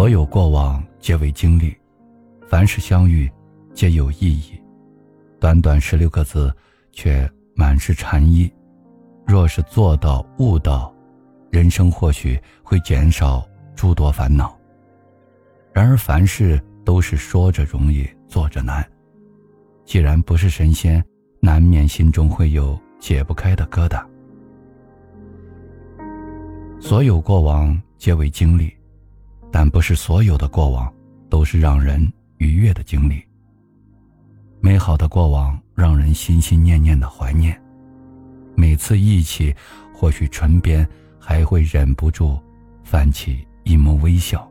所有过往皆为经历，凡事相遇，皆有意义。短短十六个字，却满是禅意。若是做到悟到，人生或许会减少诸多烦恼。然而凡事都是说着容易，做着难。既然不是神仙，难免心中会有解不开的疙瘩。所有过往皆为经历。但不是所有的过往都是让人愉悦的经历。美好的过往让人心心念念的怀念，每次忆起，或许唇边还会忍不住泛起一抹微笑。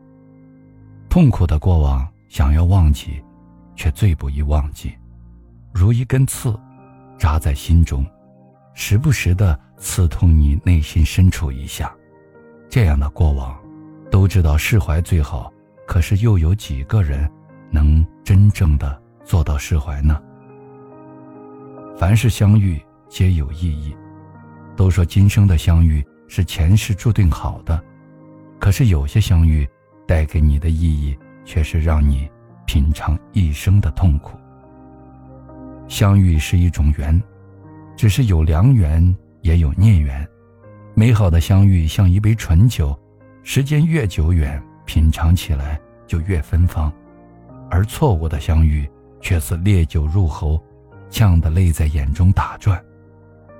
痛苦的过往想要忘记，却最不易忘记，如一根刺，扎在心中，时不时的刺痛你内心深处一下。这样的过往。都知道释怀最好，可是又有几个人能真正的做到释怀呢？凡是相遇皆有意义，都说今生的相遇是前世注定好的，可是有些相遇带给你的意义却是让你品尝一生的痛苦。相遇是一种缘，只是有良缘也有孽缘，美好的相遇像一杯醇酒。时间越久远，品尝起来就越芬芳；而错误的相遇，却似烈酒入喉，呛得泪在眼中打转，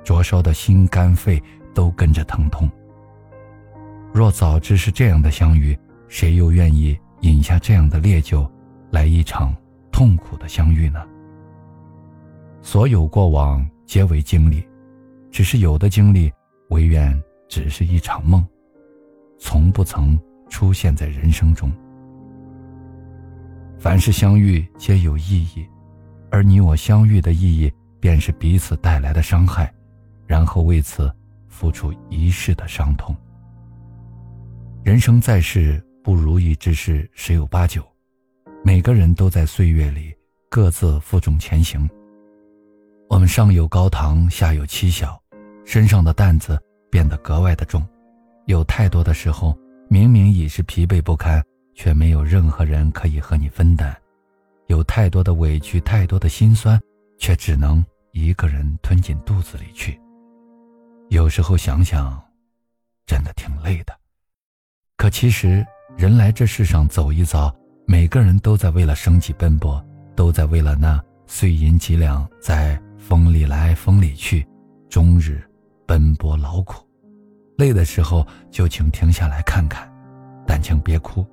灼烧的心肝肺都跟着疼痛。若早知是这样的相遇，谁又愿意饮下这样的烈酒，来一场痛苦的相遇呢？所有过往皆为经历，只是有的经历，唯愿只是一场梦。从不曾出现在人生中。凡是相遇皆有意义，而你我相遇的意义，便是彼此带来的伤害，然后为此付出一世的伤痛。人生在世，不如意之事十有八九，每个人都在岁月里各自负重前行。我们上有高堂，下有妻小，身上的担子变得格外的重。有太多的时候，明明已是疲惫不堪，却没有任何人可以和你分担；有太多的委屈，太多的心酸，却只能一个人吞进肚子里去。有时候想想，真的挺累的。可其实，人来这世上走一遭，每个人都在为了生计奔波，都在为了那碎银几两，在风里来风里去，终日奔波劳苦。累的时候就请停下来看看，但请别哭。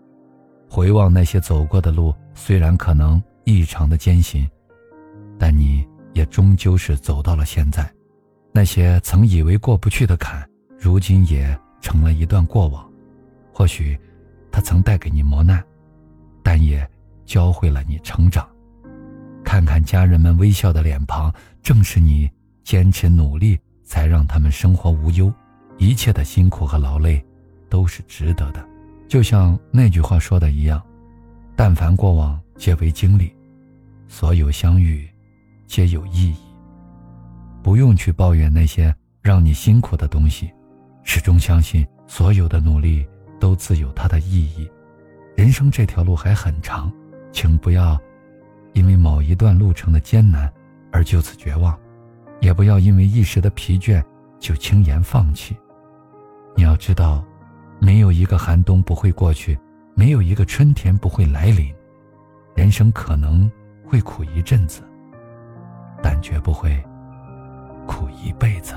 回望那些走过的路，虽然可能异常的艰辛，但你也终究是走到了现在。那些曾以为过不去的坎，如今也成了一段过往。或许，它曾带给你磨难，但也教会了你成长。看看家人们微笑的脸庞，正是你坚持努力，才让他们生活无忧。一切的辛苦和劳累，都是值得的。就像那句话说的一样：“但凡过往，皆为经历；所有相遇，皆有意义。”不用去抱怨那些让你辛苦的东西，始终相信所有的努力都自有它的意义。人生这条路还很长，请不要因为某一段路程的艰难而就此绝望，也不要因为一时的疲倦就轻言放弃。你要知道，没有一个寒冬不会过去，没有一个春天不会来临。人生可能会苦一阵子，但绝不会苦一辈子。